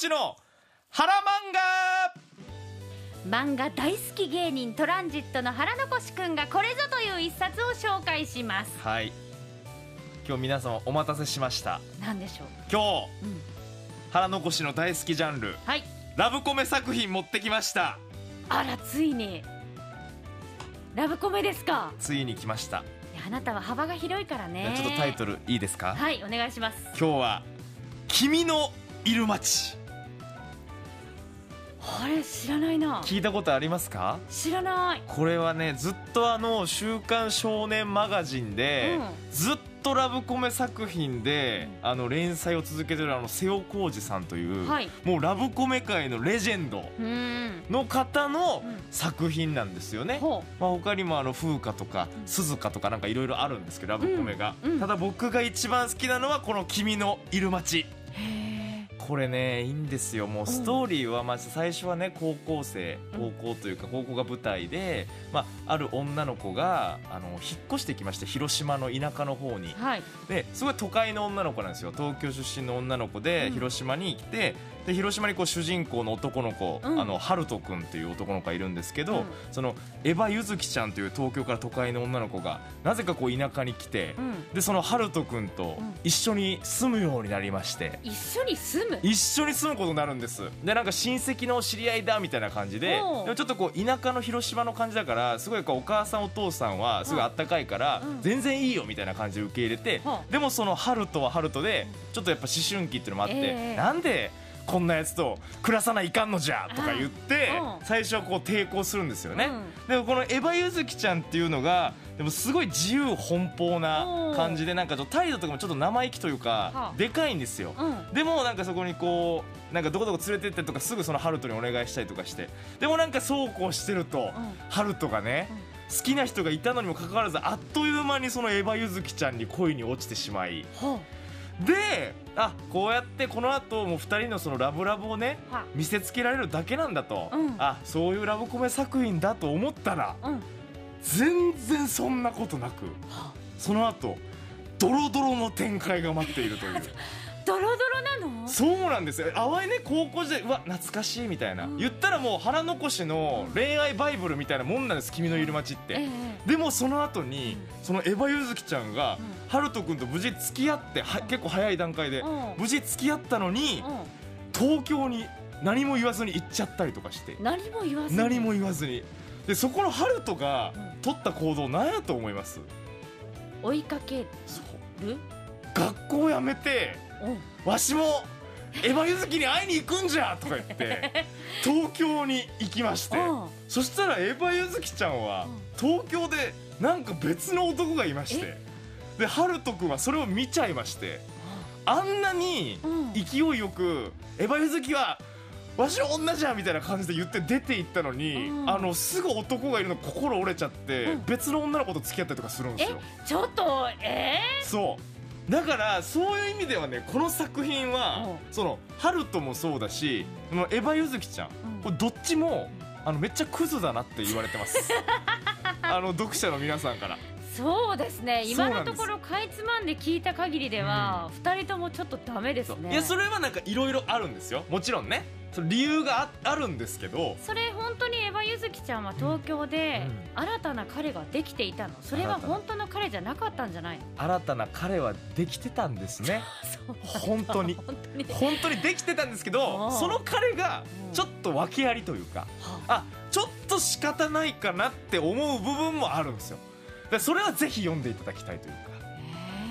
越の原漫漫画大好き芸人トランジットの原残しくんがこれぞという一冊を紹介します。画はい。今日皆様お待たせしました。なんでしょう、今日うん、原残しの大好きジャンル。はい。ラブコメ作品持ってきました。あらついに。ラブコメですか？ついに来ました、あなたは幅が広いからね。あちょっとタイトルいいですか、はいお願いします。今日は君のいる街あれ知らないな。聞いたことありますか？知らない。これはねずっとあの「週刊少年マガジンで」うずっとラブコメ作品で、あの連載を続けてるあの瀬尾浩二さんという、はい。もうラブコメ界のレジェンドの方のうん。作品なんですよね、ほまあ、他にもあの風花とかうん。鈴鹿とかなんかいろいろあるんですけどラブコメが、うん。うんただ僕が一番好きなのはこの「君のいる街」うへえこれねいいんですよ。もうストーリーはまず最初はね高校生うん。高校というか高校が舞台で、まあ、ある女の子があの引っ越してきまして広島の田舎の方に。はい。ですごい都会の女の子なんですよ。東京出身の女の子でうん。広島に来て、で広島にこう主人公の男の子、うん。あの春人君っていう男の子がいるんですけど、うん。そのエヴァ柚月ちゃんという東京から都会の女の子がなぜかこう田舎に来て、うん。でその春人君とうん。一緒に住むようになりまして。一緒に住む？一緒に住むことになるんです。でなんか親戚の知り合いだみたいな感じででもちょっとこう田舎の広島の感じだからすごいこうお母さんお父さんはすごいあったかいからうん。全然いいよみたいな感じで受け入れてはでもその春とは春とでちょっとやっぱ思春期っていうのもあって、ええ。なんでこんなやつと暮らさないかんのじゃとか言ってうん。最初はこう抵抗するんですよね、うん。でもこのエヴァ柚月ちゃんっていうのがでもすごい自由奔放な感じでなんかちょっと態度とかもちょっと生意気というはあ。かでかいんですよ、うん。でもなんかそこにこうなんかどこどこ連れてってとかすぐそのハルトにお願いしたりとかして。でもなんかそうこうしてると、ハルトがね、好きな人がいたのにもかかわらずあっという間にそのエヴァ柚月ちゃんに恋に落ちてしまい。ほであこうやってこの後もう2人のそのラブラブをね見せつけられるだけなんだと、うん。あそういうラブコメ作品だと思ったらうん。全然そんなことなくは。その後ドロドロの展開が待っているという。ドロドロなの？そうなんですよ。淡いね高校時代うわ懐かしいみたいな、うん。言ったらもう腹残しの恋愛バイブルみたいなもんなんです君のいる街って、ええでもその後に、そのエヴァ柚月ちゃんが、うん。ハルト君と無事付き合っては結構早い段階で、うん。無事付き合ったのに、う東京に何も言わずに行っちゃったりとかして。ん何も言わずに？何も言わずに。でそこのハルトがうん。取った行動何やと思います？追いかける？学校辞めてうんわしもエヴァ柚月に会いに行くんじゃとか言って 東京に行きまして。うん。そしたらエヴァ柚月ちゃんは東京でなんか別の男がいまして。で春人君はそれを見ちゃいまして。あんなにうん。勢いよくエヴァ柚月はわしの女じゃんみたいな感じで言って出て行ったのに、うん。あのすぐ男がいるの心折れちゃって、うん。別の女の子と付き合ったりとかするんですよ。ちょっとえ？そうだからそういう意味ではねこの作品は、うそのハルトもそうだしエヴァ柚月ちゃん、うん。これどっちもあのめっちゃクズだなって言われてます。あの読者の皆さんから。ーそうですね。今のところかいつまんで聞いた限りでは二人ともちょっとダメですね。いやそれはなんかいろいろあるんですよ。もちろんねその理由がああるんですけどそれ本当にエヴァ柚月ちゃんは東京でうん。新たな彼ができていたの。それは本当の彼じゃなかったんじゃない？の新たな彼はできてたんですね。本当に。本当に。できてたんですけどうんその彼がうん。ちょっと訳ありというかあちょっと仕方ないかなって思う部分もあるんですよ。でそれはぜひ読んでいただきたいというか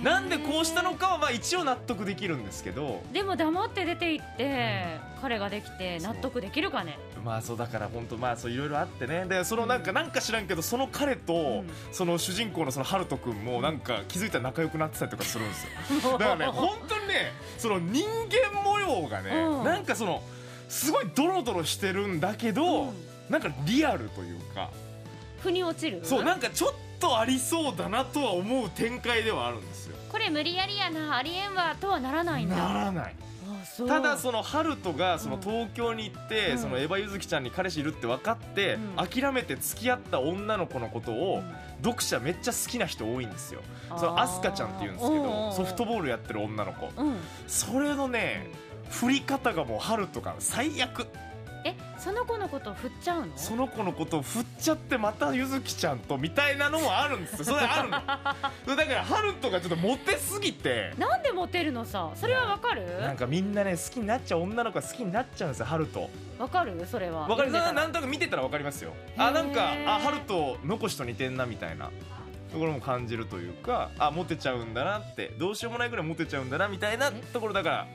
なんでこうしたのかはまあ一応納得できるんですけど。でも黙って出て行って彼ができて納得できるかね。まあそうだから本当まあそういろいろあってね。でそのなんかなんか知らんけどその彼とうん。その主人公のそのハルト君もなんか気づいたら仲良くなってたりとかするんですよ。だからね本当にねその人間模様がねうん。なんかそのすごいドロドロしてるんだけど、うん。なんかリアルというか。腑に落ちる？そうなんかちょっとありそうだなとは思う展開ではあるんですよ。これ無理やりやなありえんわとはならないんだ。ならない。ただそのハルトがそのうん。東京に行って、うん。そのエヴァ柚月ちゃんに彼氏いるって分かって、うん。諦めて付き合った女の子のことを、うん。読者めっちゃ好きな人多いんですよ。そのアスカちゃんっていうんですけどソフトボールやってる女の子。うん。それのね振り方がもう春とか最悪えその子のことを振っちゃうの？その子のことを振っちゃってまたゆずきちゃんとみたいなのもあるんですよ。それあるの。そ れだから春とかちょっとモテすぎて。なんでモテるのさ？それはわかる？なんかみんなね好きになっちゃう女の子が好きになっちゃうんですよ春と。わかる？それは。わかる。なんとなく見てたらわかりますよ。あなんかあ春とのこしと似てんなみたいな。ところも感じるというかあモテちゃうんだなって。どうしようもないぐらいモテちゃうんだなみたいなところだから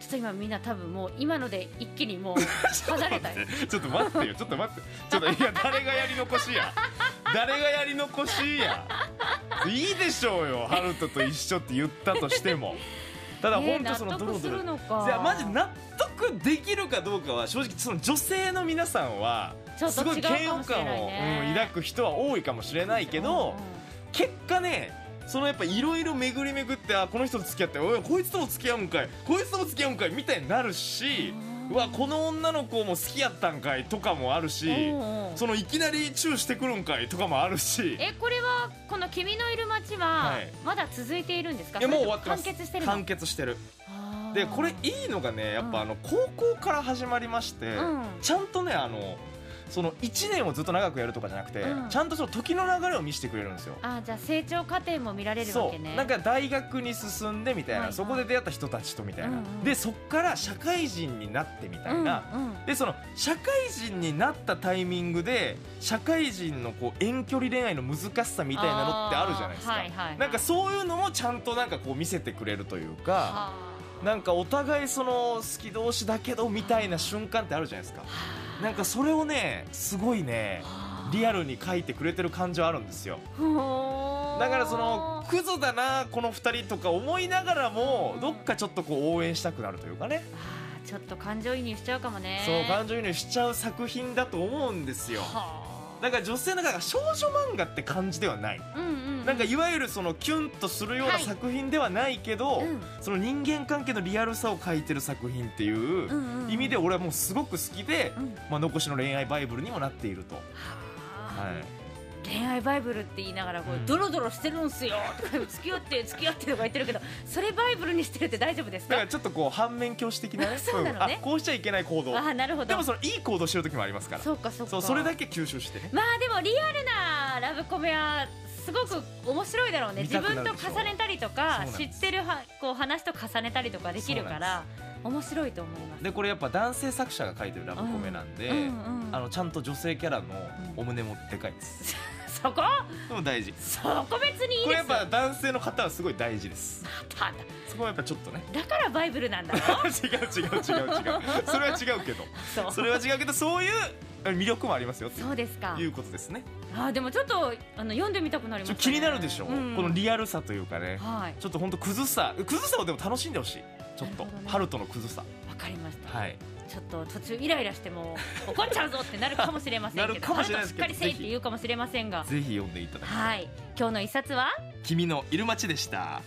ちょっと今みんな多分もう今ので一気にもう 離れたよちょっと待ってよ。ちょっと待って。ちょっといや誰がやり残しや。誰がやり残しや。いいでしょうよ。ハルトと一緒って言ったとしても。ただえー本当そのドロドロるのか。いやマジ納得できるかどうかは正直その女性の皆さんはすごい嫌悪感を、抱く人は多いかもしれないけど、結果ねそのやっぱいろいろ巡り巡ってあこの人と付き合っておいこいつとも付き合うんかいこいつとも付き合うんかいみたいになるしうわこの女の子も好きやったんかいとかもあるしうんうんそのいきなりチューしてくるんかいとかもあるし。えこれはこの「君のいる街」ははい。まだ続いているんですか？えもう終わって完結してるの？完結してる。でこれいいのがねやっぱあの高校から始まりまして、うん。ちゃんとねあのその1年をずっと長くやるとかじゃなくて、うん。ちゃんとその時の流れを見せてくれるんですよ。あーじゃあ成長過程も見られるわそう。けねなんか大学に進んでみたいな、はいはい。そこで出会った人たちとみたいな、うんうんでそっから社会人になってみたいな、うんうんでその社会人になったタイミングで社会人のこう遠距離恋愛の難しさみたいなのってあるじゃないですか、あーはいはいなんかそういうのもちゃんとなんかこう見せてくれるというかはなんかお互いその好き同士だけどみたいな瞬間ってあるじゃないですか。あなんかそれをねすごいねリアルに書いてくれてる感じはあるんですよ。だからそのクズだなこの2人とか思いながらもどっかちょっとこう応援したくなるというかね。ちょっと感情移入しちゃうかもね。そう感情移入しちゃう作品だと思うんですよ。はだから女性の中が少女漫画って感じではない。あうんうん。なんかいわゆるそのキュンとするようなはい。作品ではないけど、うん。その人間関係のリアルさを書いてる作品っていううんうんうん。意味で俺はもうすごく好きで、うん。まあ、残しの恋愛バイブルにもなっていると、はあ。はい、恋愛バイブルって言いながらこう、うん。ドロドロしてるんすよとか付き合って付き合ってとか言ってるけどそれバイブルにしてるって大丈夫ですか？だからちょっとこう反面教師的なね そうなのね。こうしちゃいけない行動。ああなるほど。でもそのいい行動してる時もありますから。そうかそうか。それだけ吸収して。ねまあでもリアルなラブコメはすごく面白いだろうね。見自分と重ねたりとか知ってるはこう話と重ねたりとかできるから面白いと思います。でこれやっぱ男性作者が書いてるラブコメなんで、うんうんあのちゃんと女性キャラのお胸もでかいです、そこ？でも大事。そこ別にいいこれやっぱ男性の方はすごい大事です。ただ。そこはやっぱちょっとね。だからバイブルなんだろ？違う違う違う違う。それは違うけど。それは違うけどそういう魅力もありますよそうですか。いうことですね。あーでもちょっとあの読んでみたくなりました、ね、気になるでしょ、うんこのリアルさというかね。はい。ちょっと本当クズさ。クズさをでも楽しんでほしい。ちょっと、ね。ハルトのクズさ。わかりました、はいちょっと途中イライラしても 怒っちゃうぞってなるかもしれませんけどあなたしっかりせいって言うかもしれませんが。ぜひ読んでいただきたい。はい。今日の一冊は？君のいる街でした